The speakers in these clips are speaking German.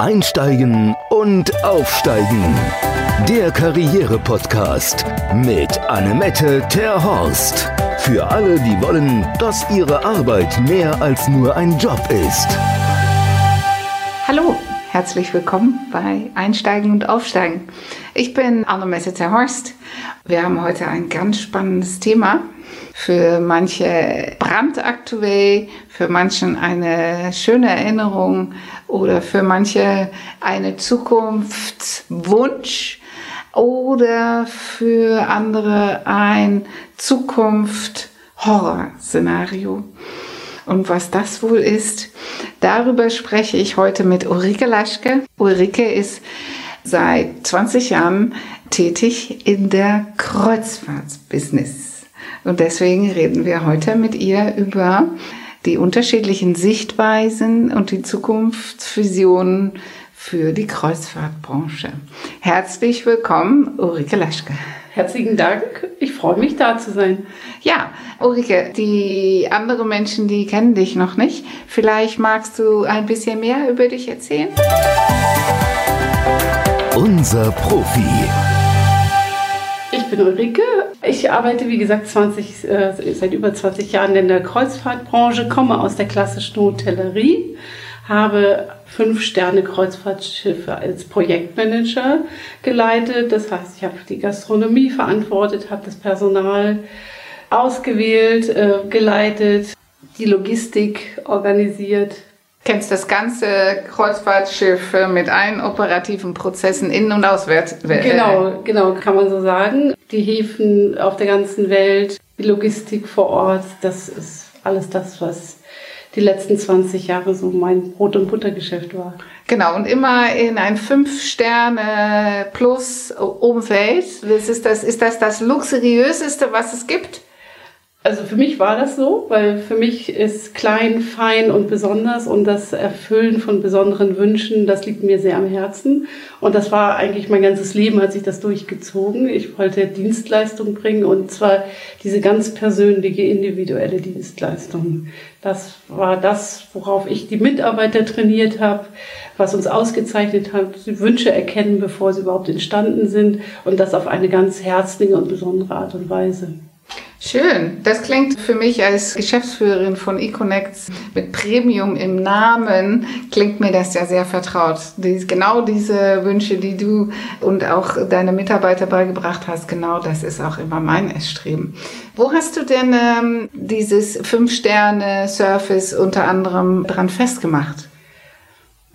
Einsteigen und Aufsteigen. Der Karriere-Podcast mit Annemette Terhorst. Für alle, die wollen, dass ihre Arbeit mehr als nur ein Job ist. Hallo, herzlich willkommen bei Einsteigen und Aufsteigen. Ich bin Annemette Terhorst. Wir haben heute ein ganz spannendes Thema für manche brandaktuell, für manchen eine schöne Erinnerung oder für manche eine Zukunftswunsch oder für andere ein Zukunft-Horror-Szenario. Und was das wohl ist, darüber spreche ich heute mit Ulrike Laschke. Ulrike ist seit 20 Jahren tätig in der Kreuzfahrtsbusiness. Und deswegen reden wir heute mit ihr über die unterschiedlichen Sichtweisen und die Zukunftsvisionen für die Kreuzfahrtbranche. Herzlich willkommen, Ulrike Laschke. Herzlichen Dank. Ich freue mich, da zu sein. Ja, Ulrike, die anderen Menschen, die kennen dich noch nicht. Vielleicht magst du ein bisschen mehr über dich erzählen? Unser Profi. Ich bin Ulrike. Ich arbeite, wie gesagt, 20, äh, seit über 20 Jahren in der Kreuzfahrtbranche, komme aus der klassischen Hotellerie, habe fünf Sterne Kreuzfahrtschiffe als Projektmanager geleitet. Das heißt, ich habe die Gastronomie verantwortet, habe das Personal ausgewählt, äh, geleitet, die Logistik organisiert, kennst das ganze Kreuzfahrtschiff mit allen operativen Prozessen innen und auswärts. Genau, genau, kann man so sagen. Die Häfen auf der ganzen Welt, die Logistik vor Ort, das ist alles das, was die letzten 20 Jahre so mein Brot- und Buttergeschäft war. Genau, und immer in ein Fünf-Sterne-Plus-Umfeld. Ist das, ist das das luxuriöseste, was es gibt? Also für mich war das so, weil für mich ist klein, fein und besonders und das Erfüllen von besonderen Wünschen, das liegt mir sehr am Herzen. Und das war eigentlich mein ganzes Leben, hat sich das durchgezogen. Ich wollte Dienstleistung bringen und zwar diese ganz persönliche, individuelle Dienstleistung. Das war das, worauf ich die Mitarbeiter trainiert habe, was uns ausgezeichnet hat, Wünsche erkennen, bevor sie überhaupt entstanden sind und das auf eine ganz herzliche und besondere Art und Weise. Schön. Das klingt für mich als Geschäftsführerin von eConnects mit Premium im Namen, klingt mir das ja sehr vertraut. Dies, genau diese Wünsche, die du und auch deine Mitarbeiter beigebracht hast, genau das ist auch immer mein Erstreben. Wo hast du denn ähm, dieses Fünf-Sterne-Service unter anderem dran festgemacht?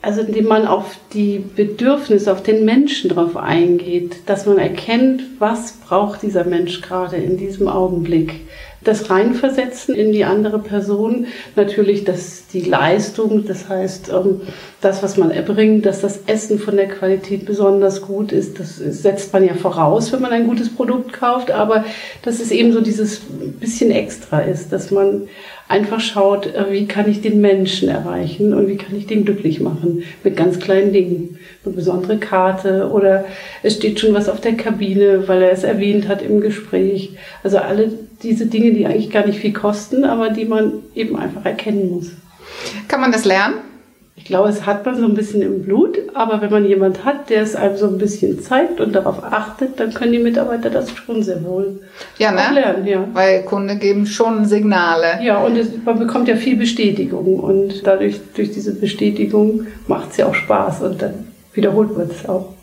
Also indem man auf die Bedürfnisse, auf den Menschen drauf eingeht, dass man erkennt, was braucht dieser Mensch gerade in diesem Augenblick. Das Reinversetzen in die andere Person, natürlich dass die Leistung, das heißt ähm, das, was man erbringt, dass das Essen von der Qualität besonders gut ist, das setzt man ja voraus, wenn man ein gutes Produkt kauft, aber dass es eben so dieses bisschen extra ist, dass man einfach schaut, äh, wie kann ich den Menschen erreichen und wie kann ich den glücklich machen mit ganz kleinen Dingen. Eine besondere Karte oder es steht schon was auf der Kabine, weil er es erwähnt hat im Gespräch. Also alle diese Dinge, die eigentlich gar nicht viel kosten, aber die man eben einfach erkennen muss. Kann man das lernen? Ich glaube, es hat man so ein bisschen im Blut, aber wenn man jemand hat, der es einem so ein bisschen zeigt und darauf achtet, dann können die Mitarbeiter das schon sehr wohl ja, ne? lernen. Ja. Weil Kunden geben schon Signale. Ja, und es, man bekommt ja viel Bestätigung und dadurch, durch diese Bestätigung macht es ja auch Spaß und dann wiederholt man es auch.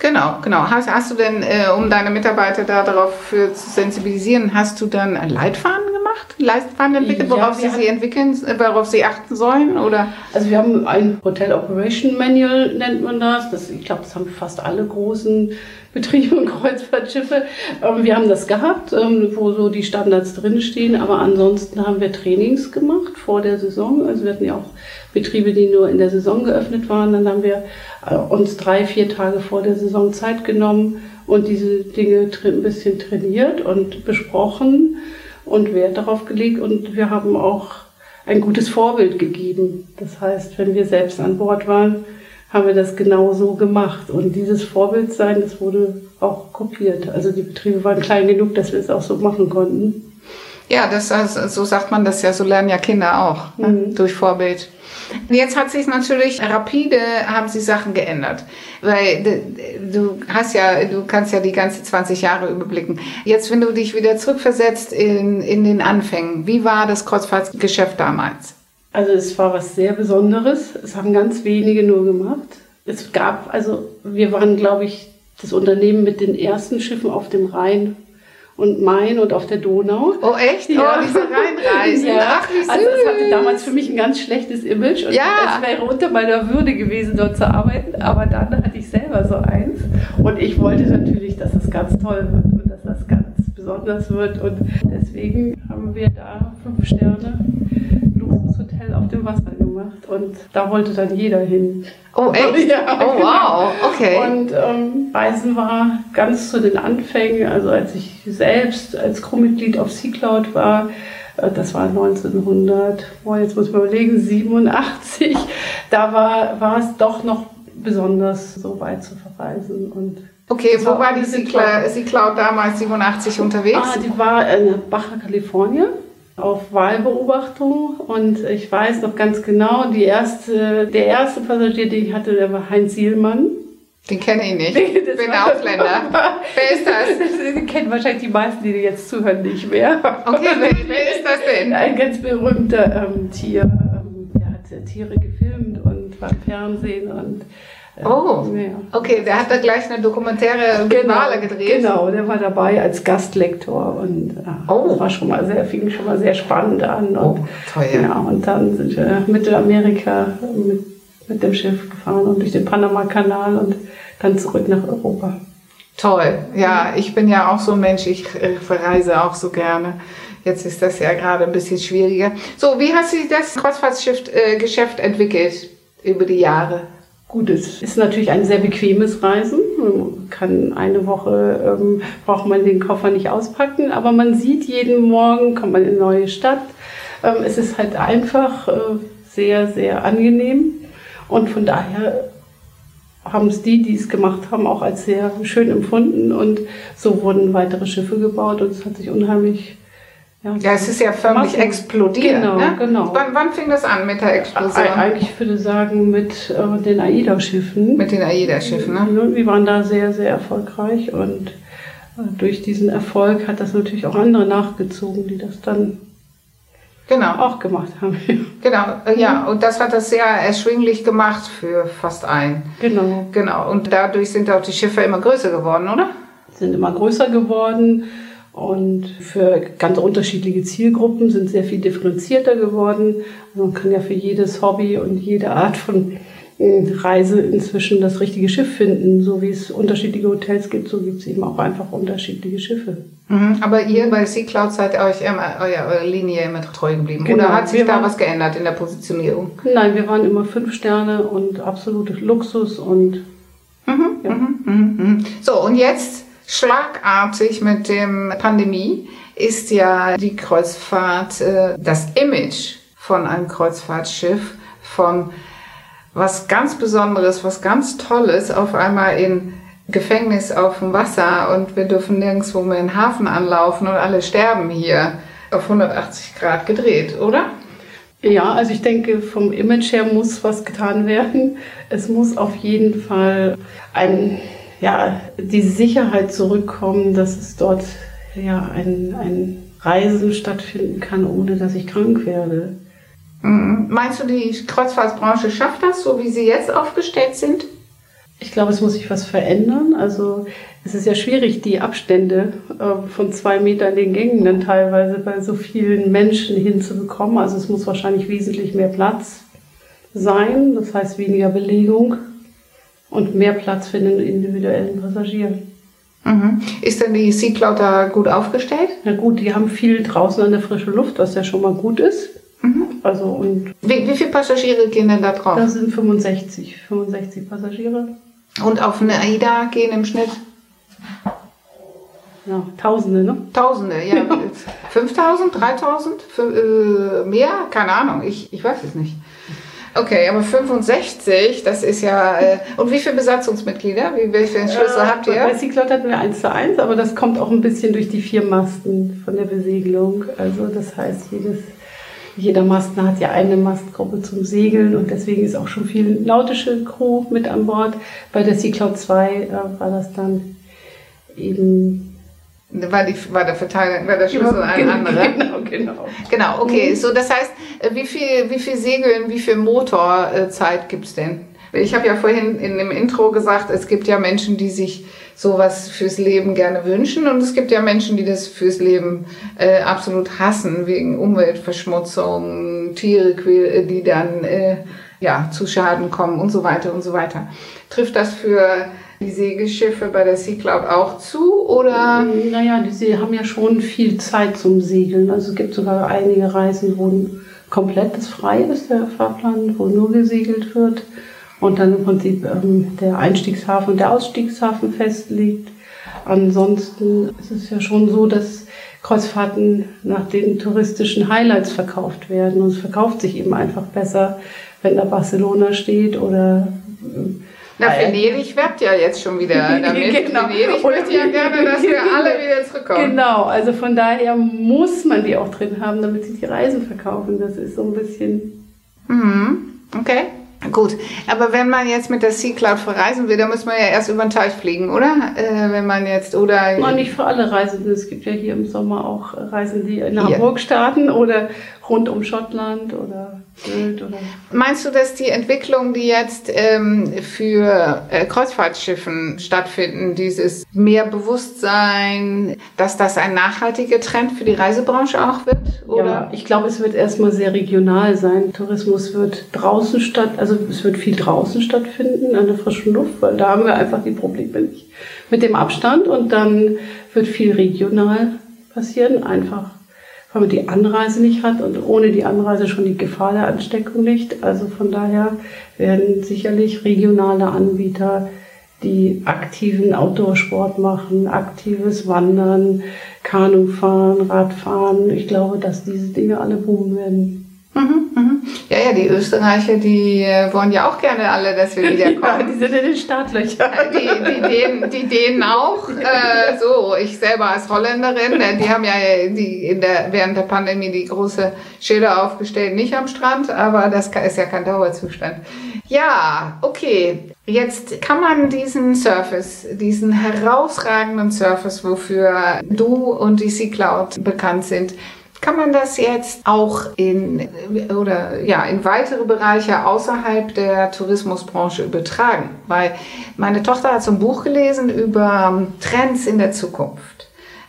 Genau, genau. Hast, hast du denn, äh, um deine Mitarbeiter da darauf zu sensibilisieren, hast du dann Leitfaden gemacht? Leitfaden entwickelt, worauf ja, sie sie entwickeln, worauf sie achten sollen? Oder? Also wir haben ein Hotel Operation Manual, nennt man das. das ich glaube, das haben fast alle großen Betriebe und Kreuzfahrtschiffe. Ähm, wir haben das gehabt, ähm, wo so die Standards drinstehen, aber ansonsten haben wir Trainings gemacht vor der Saison. Also wir hatten ja auch Betriebe, die nur in der Saison geöffnet waren. Dann haben wir äh, uns drei, vier Tage vor der Saison Zeit genommen und diese Dinge ein bisschen trainiert und besprochen und Wert darauf gelegt. Und wir haben auch ein gutes Vorbild gegeben. Das heißt, wenn wir selbst an Bord waren, haben wir das genau so gemacht. Und dieses Vorbildsein, das wurde auch kopiert. Also die Betriebe waren klein genug, dass wir es auch so machen konnten. Ja, das, also, so sagt man das ja, so lernen ja Kinder auch, ne? Mhm. durch Vorbild. Jetzt hat sich natürlich rapide, haben sie Sachen geändert. Weil du hast ja, du kannst ja die ganze 20 Jahre überblicken. Jetzt, wenn du dich wieder zurückversetzt in, in den Anfängen, wie war das Kreuzfahrtgeschäft damals? Also es war was sehr Besonderes. Es haben ganz wenige nur gemacht. Es gab, also wir waren, glaube ich, das Unternehmen mit den ersten Schiffen auf dem Rhein und Main und auf der Donau. Oh, echt? Ja. Oh, diese Rheinreisen. Ja, Ach, wie süß. also es hatte damals für mich ein ganz schlechtes Image und Ja. es wäre unter meiner Würde gewesen, dort zu arbeiten. Aber dann hatte ich selber so eins und ich wollte natürlich, dass es ganz toll wird und dass das ganz besonders wird. Und deswegen haben wir da fünf Sterne auf dem Wasser gemacht und da wollte dann jeder hin. Oh, echt? Ja, oh, wow. Okay. Und ähm, Reisen war ganz zu den Anfängen, also als ich selbst als Crewmitglied auf Sea Cloud war, äh, das war 1900, boah, jetzt muss man überlegen, 87, da war, war es doch noch besonders so weit zu verreisen. Und Okay, wo war die Sea-Cloud Sea Cloud damals 87 unterwegs? Ah, die war in Baja California auf Wahlbeobachtung und ich weiß noch ganz genau, die erste, der erste Passagier, den ich hatte, der war Heinz Sielmann. Den kenne ich nicht. Nee, Ich bin Ausländer. Wer ist das? Das kennen wahrscheinlich die meisten, die jetzt zuhören, nicht mehr. Okay, wer, wer ist das denn? Ein ganz berühmter ähm, Tier, ähm, der hat Tiere gefilmt und war im Fernsehen und Oh, ja. okay, der hat da gleich eine dokumentäre Finale gedreht. Genau, der war dabei als Gastlektor und ja, Oh. war schon mal sehr, fing schon mal sehr spannend an. Und, Oh, toll. Ja, und dann sind wir Mittelamerika mit, mit dem Schiff gefahren und durch den Panama-Kanal und dann zurück nach Europa. Toll. Ja, ich bin ja auch so ein Mensch, ich äh, verreise auch so gerne. Jetzt ist das ja gerade ein bisschen schwieriger. So, wie hat sich das Kreuzfahrtschiff äh, entwickelt über die Jahre? Gut, es ist natürlich ein sehr bequemes Reisen. Man kann eine Woche, ähm, braucht man den Koffer nicht auspacken, aber man sieht jeden Morgen, kommt man in eine neue Stadt. Ähm, es ist halt einfach äh, sehr, sehr angenehm. Und von daher haben es die, die es gemacht haben, auch als sehr schön empfunden. Und so wurden weitere Schiffe gebaut und es hat sich unheimlich. Ja, es ist ja förmlich Massen- explodiert. Genau, ne? genau. Wann, wann fing das an mit der Explosion? Eig- Eigentlich würde ich sagen, mit äh, den AIDA-Schiffen. Mit den AIDA-Schiffen, ne? Wir waren da sehr, sehr erfolgreich und äh, durch diesen Erfolg hat das natürlich auch andere nachgezogen, die das dann Genau. auch gemacht haben. Genau, äh, ja, und das hat das sehr erschwinglich gemacht für fast einen. genau. Genau, und dadurch sind auch die Schiffe immer größer geworden, oder? Sind immer größer geworden und für ganz unterschiedliche Zielgruppen sind sehr viel differenzierter geworden. Also man kann ja für jedes Hobby und jede Art von äh, Reise inzwischen das richtige Schiff finden. So wie es unterschiedliche Hotels gibt, so gibt es eben auch einfach unterschiedliche Schiffe. Mhm. Aber ihr bei Sea Cloud seid euch immer, eurer, Linie immer treu geblieben. Genau, Oder hat sich da waren- was geändert in der Positionierung? Nein, wir waren immer fünf Sterne und absolute Luxus und ja. Mhm. So, und jetzt schlagartig mit dem Pandemie ist ja die Kreuzfahrt, äh, das Image von einem Kreuzfahrtschiff von was ganz Besonderes, was ganz Tolles auf einmal in Gefängnis auf dem Wasser und wir dürfen nirgendwo mehr in den Hafen anlaufen und alle sterben hier auf 180 Grad gedreht, oder? Ja, also ich denke, vom Image her muss was getan werden. Es muss auf jeden Fall ein, ja, die Sicherheit zurückkommen, dass es dort ja, ein, ein Reisen stattfinden kann, ohne dass ich krank werde. Mhm. Meinst du, die Kreuzfahrtbranche schafft das, so wie sie jetzt aufgestellt sind? Ich glaube, es muss sich was verändern. Also es ist ja schwierig, die Abstände äh, von zwei Meter in den Gängen dann teilweise bei so vielen Menschen hinzubekommen. Also es muss wahrscheinlich wesentlich mehr Platz sein, das heißt weniger Belegung und mehr Platz für den individuellen Passagier. Mhm. Ist denn die Sea Cloud da gut aufgestellt? Na gut, die haben viel draußen an der frischen Luft, was ja schon mal gut ist. Also und Wie, wie viele Passagiere gehen denn da drauf? sind 65, 65 Passagiere. Und auf eine AIDA gehen im Schnitt Ja, Tausende, ne? Tausende, ja. 5000, 3000, Fü- äh, mehr? Keine Ahnung, ich, ich weiß es nicht. Okay, aber 65, das ist ja. Äh, und wie viele Besatzungsmitglieder? Wie, welche Schlüssel äh, habt ihr? Bei Cyclot hatten wir 1 zu 1, aber das kommt auch ein bisschen durch die vier Masten von der Besegelung. Also das heißt, jedes, jeder Masten hat ja eine Mastgruppe zum Segeln und deswegen ist auch schon viel nautische Crew mit an Bord. Bei der Cyclot 2 äh, war das dann eben war, die, war der Verteiler, war der Schlüssel ein genau, anderer? Genau, genau. Genau, okay. So, das heißt, äh, wie viel, wie viel Segeln, wie viel Motorzeit gibt's denn? Ich habe ja vorhin in dem Intro gesagt, es gibt ja Menschen, die sich sowas fürs Leben gerne wünschen und es gibt ja Menschen, die das fürs Leben äh, absolut hassen, wegen Umweltverschmutzung, Tiere, die dann äh, ja, zu Schaden kommen und so weiter und so weiter. Trifft das für die Segelschiffe bei der Sea Cloud auch zu oder? Naja, die haben ja schon viel Zeit zum Segeln. Also es gibt sogar einige Reisen, wo komplett das frei ist, der Fahrplan, wo nur gesegelt wird und dann im Prinzip ähm, der Einstiegshafen und der Ausstiegshafen festliegt. Ansonsten ist es ja schon so, dass Kreuzfahrten nach den touristischen Highlights verkauft werden und es verkauft sich eben einfach besser, wenn da Barcelona steht oder ähm, na, Venedig werbt ja jetzt schon wieder damit. genau. Venedig möchte ja gerne, dass wir alle wieder zurückkommen. Genau, also von daher muss man die auch drin haben, damit sich die Reisen verkaufen. Das ist so ein bisschen. Mhm. Okay. Gut, aber wenn man jetzt mit der Sea Cloud verreisen will, dann muss man ja erst über den Teich fliegen, oder? Äh, wenn man jetzt, oder... Nein, nicht für alle Reisenden. Es gibt ja hier im Sommer auch Reisen, die in Hamburg starten oder rund um Schottland oder Sylt oder. Meinst du, dass die Entwicklung, die jetzt ähm, für äh, Kreuzfahrtschiffen stattfinden, dieses mehr Bewusstsein, dass das ein nachhaltiger Trend für die Reisebranche auch wird? Oder? Ja, ich glaube, es wird erstmal sehr regional sein. Tourismus wird draußen statt, also es wird viel draußen stattfinden, an der frischen Luft, weil da haben wir einfach die Probleme nicht mit dem Abstand und dann wird viel regional passieren, einfach weil man die Anreise nicht hat und ohne die Anreise schon die Gefahr der Ansteckung nicht. Also von daher werden sicherlich regionale Anbieter, die aktiven Outdoor-Sport machen, aktives Wandern, Kanufahren, Radfahren. Ich glaube, dass diese Dinge alle boomen werden. Mhm, mhm. Ja, ja, die Österreicher, die äh, wollen ja auch gerne alle, dass wir wiederkommen. Ja, die sind in den Startlöchern. Äh, die, die, Dänen, die Dänen auch. Äh, so, ich selber als Holländerin, äh, die haben ja die in der, während der Pandemie die große Schilder aufgestellt, nicht am Strand, aber das ist ja kein Dauerzustand. Ja, okay. Jetzt kann man diesen Surface, diesen herausragenden Surface, wofür du und die Sea Cloud bekannt sind, kann man das jetzt auch in oder ja in weitere Bereiche außerhalb der Tourismusbranche übertragen? Weil meine Tochter hat so ein Buch gelesen über Trends in der Zukunft.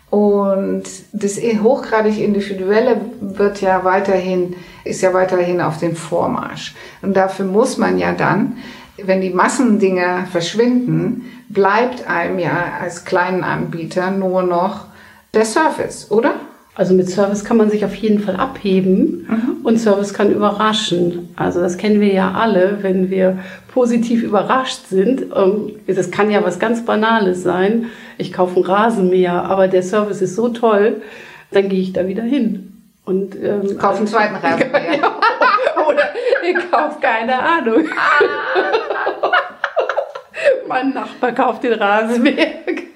Und das hochgradig individuelle wird ja weiterhin, ist ja weiterhin auf dem Vormarsch. Und dafür muss man ja dann, wenn die Massendinger verschwinden, bleibt einem ja als kleinen Anbieter nur noch der Service, oder? Also mit Service kann man sich auf jeden Fall abheben mhm. und Service kann überraschen. Also das kennen wir ja alle, wenn wir positiv überrascht sind. Ähm, das kann ja was ganz Banales sein. Ich kaufe einen Rasenmäher, aber der Service ist so toll, dann gehe ich da wieder hin. Und ähm, kaufe einen zweiten Rasenmäher. Oder ich kaufe keine Ahnung. mein Nachbar kauft den Rasenmäher.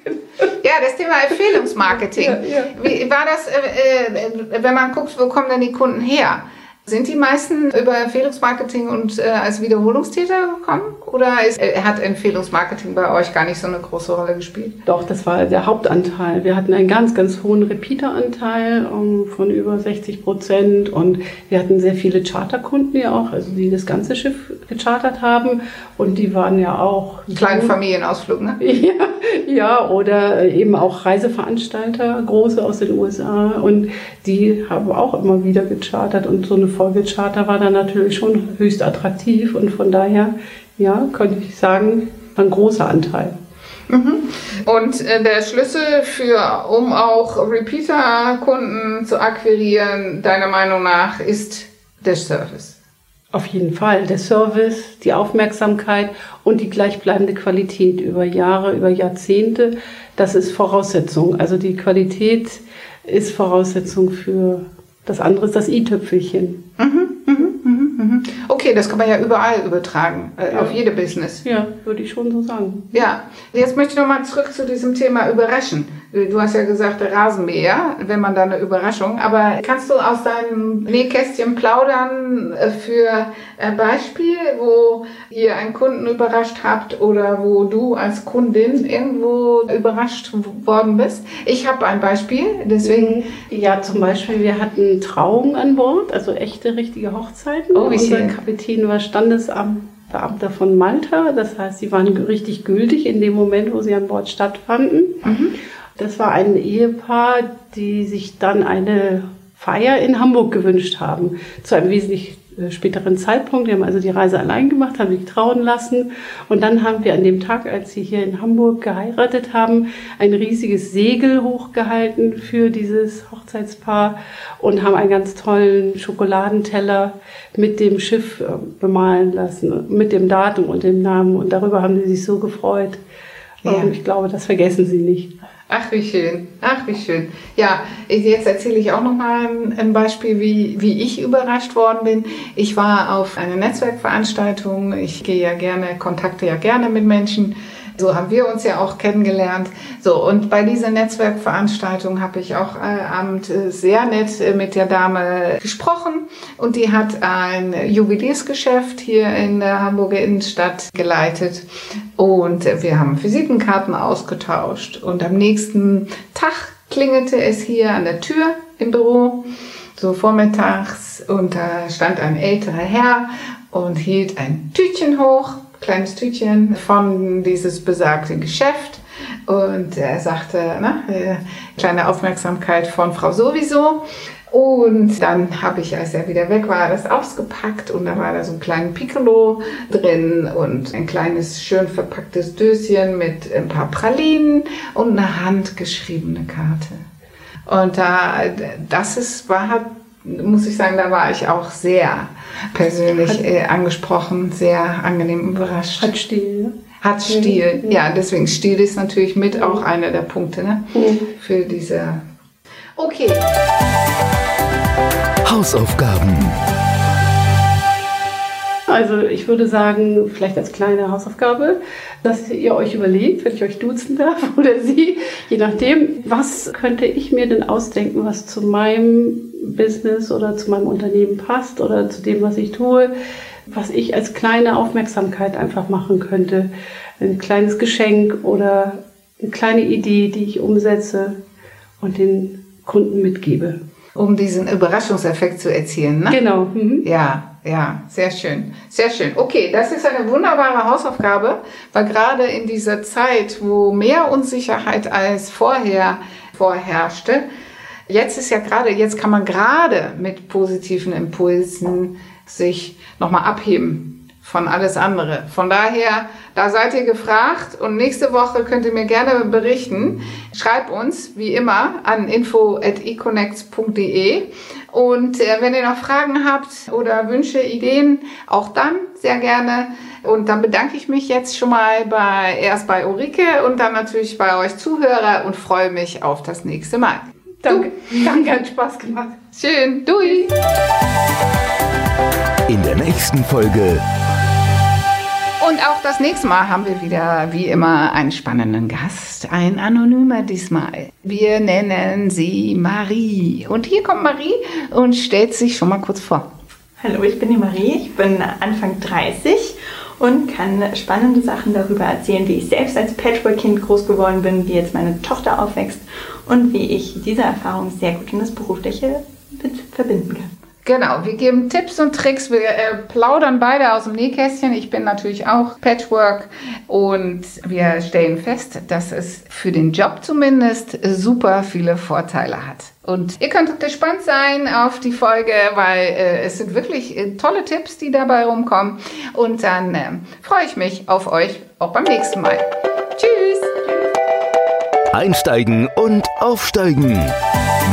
Ja, das Thema Empfehlungsmarketing. Ja, ja. Wie war das, äh, äh, wenn man guckt, wo kommen denn die Kunden her? Sind die meisten über Empfehlungsmarketing und äh, als Wiederholungstäter gekommen? Oder ist, äh, hat Empfehlungsmarketing bei euch gar nicht so eine große Rolle gespielt? Doch, das war der Hauptanteil. Wir hatten einen ganz, ganz hohen Repeateranteil um, von über 60 Prozent und wir hatten sehr viele Charterkunden ja auch, also die das ganze Schiff gechartert haben und die waren ja auch... Kleinen Familienausflug, ne? Ja, ja, oder eben auch Reiseveranstalter, große aus den USA und die haben auch immer wieder gechartert und so eine Folgecharter war dann natürlich schon höchst attraktiv und von daher, ja, könnte ich sagen, ein großer Anteil. Mhm. Und äh, der Schlüssel für, um auch Repeater-Kunden zu akquirieren, deiner Meinung nach, ist der Service. Auf jeden Fall. Der Service, die Aufmerksamkeit und die gleichbleibende Qualität über Jahre, über Jahrzehnte, das ist Voraussetzung. Also die Qualität ist Voraussetzung für das andere ist das i-Tüpfelchen. Mhm, mhm, mhm, mhm. Okay, das kann man ja überall übertragen, äh, Ja. auf jede Business. Ja, würde ich schon so sagen. Ja, jetzt möchte ich nochmal zurück zu diesem Thema Überraschen. Du hast ja gesagt, Rasenmäher, wenn man da eine Überraschung. Aber kannst du aus deinem Nähkästchen plaudern äh, für ein Beispiel, wo ihr einen Kunden überrascht habt oder wo du als Kundin irgendwo überrascht worden bist? Ich habe ein Beispiel, deswegen. Ja, zum Beispiel, wir hatten Trauungen an Bord, also echte, richtige Hochzeiten. Oh, wie Unser. Kapitän war Standesamtbeamter von Malta. Das heißt, sie waren richtig gültig in dem Moment, wo sie an Bord stattfanden. Das war ein Ehepaar, die sich dann eine Feier in Hamburg gewünscht haben. Zu einem wesentlich äh, späteren Zeitpunkt. Die haben also die Reise allein gemacht, haben sich trauen lassen. Und dann haben wir an dem Tag, als sie hier in Hamburg geheiratet haben, ein riesiges Segel hochgehalten für dieses Hochzeitspaar und haben einen ganz tollen Schokoladenteller mit dem Schiff äh, bemalen lassen, mit dem Datum und dem Namen. Und darüber haben sie sich so gefreut. Ja. Und ich glaube, das vergessen sie nicht. Ach, wie schön. Ach, wie schön. Ja, jetzt erzähle ich auch noch mal ein, ein Beispiel, wie, wie ich überrascht worden bin. Ich war auf einer Netzwerkveranstaltung. Ich gehe ja gerne, kontakte ja gerne mit Menschen. So haben wir uns ja auch kennengelernt. So, und bei dieser Netzwerkveranstaltung habe ich auch äh, abend äh, sehr nett äh, mit der Dame gesprochen. Und die hat ein Juweliersgeschäft hier in der Hamburger Innenstadt geleitet. Und wir haben Visitenkarten ausgetauscht. Und am nächsten Tag klingelte es hier an der Tür im Büro, so vormittags. Und da stand ein älterer Herr und hielt ein Tütchen hoch, kleines Tütchen von dieses besagte Geschäft. Und er sagte, äh, kleine Aufmerksamkeit von Frau sowieso. Und dann habe ich, als er wieder weg war, das ausgepackt und da war da so ein kleines Piccolo drin und ein kleines, schön verpacktes Döschen mit ein paar Pralinen und eine handgeschriebene Karte. Und da, das ist, war, muss ich sagen, da war ich auch sehr persönlich äh, angesprochen, sehr angenehm überrascht. Hat Stil. Hat Stil, ja, deswegen Stil ist natürlich mit auch einer der Punkte ne? für diese. Okay. Hausaufgaben. Also ich würde sagen, vielleicht als kleine Hausaufgabe, dass ihr euch überlegt, wenn ich euch duzen darf oder sie, je nachdem, was könnte ich mir denn ausdenken, was zu meinem Business oder zu meinem Unternehmen passt oder zu dem, was ich tue, was ich als kleine Aufmerksamkeit einfach machen könnte. Ein kleines Geschenk oder eine kleine Idee, die ich umsetze und den Kunden mitgebe. Um diesen Überraschungseffekt zu erzielen, ne? Genau. Mhm. Ja, ja, sehr schön. Sehr schön. Okay, das ist eine wunderbare Hausaufgabe, weil gerade in dieser Zeit, wo mehr Unsicherheit als vorher vorherrschte, jetzt ist ja gerade, jetzt kann man gerade mit positiven Impulsen sich nochmal abheben von alles andere. Von daher, da seid ihr gefragt und nächste Woche könnt ihr mir gerne berichten. Schreibt uns, wie immer, an info.econnects.de und äh, wenn ihr noch Fragen habt oder Wünsche, Ideen, auch dann sehr gerne. Und dann bedanke ich mich jetzt schon mal bei, erst bei Ulrike und dann natürlich bei euch Zuhörer und freue mich auf das nächste Mal. Danke. Danke, hat Spaß gemacht. Schön, dui! In der nächsten Folge Und auch das nächste Mal haben wir wieder, wie immer, einen spannenden Gast. Ein Anonymer diesmal. Wir nennen sie Marie. Und hier kommt Marie und stellt sich schon mal kurz vor. Hallo, ich bin die Marie, ich bin Anfang 30 und kann spannende Sachen darüber erzählen, wie ich selbst als Patchwork-Kind groß geworden bin, wie jetzt meine Tochter aufwächst und wie ich diese Erfahrung sehr gut in das Berufliche mit verbinden kann. Genau, wir geben Tipps und Tricks. Wir äh, plaudern beide aus dem Nähkästchen. Ich bin natürlich auch Patchwork und wir stellen fest, dass es für den Job zumindest super viele Vorteile hat. Und ihr könnt gespannt sein auf die Folge, weil äh, es sind wirklich äh, tolle Tipps, die dabei rumkommen. Und dann äh, freue ich mich auf euch auch beim nächsten Mal. Tschüss! Einsteigen und Aufsteigen.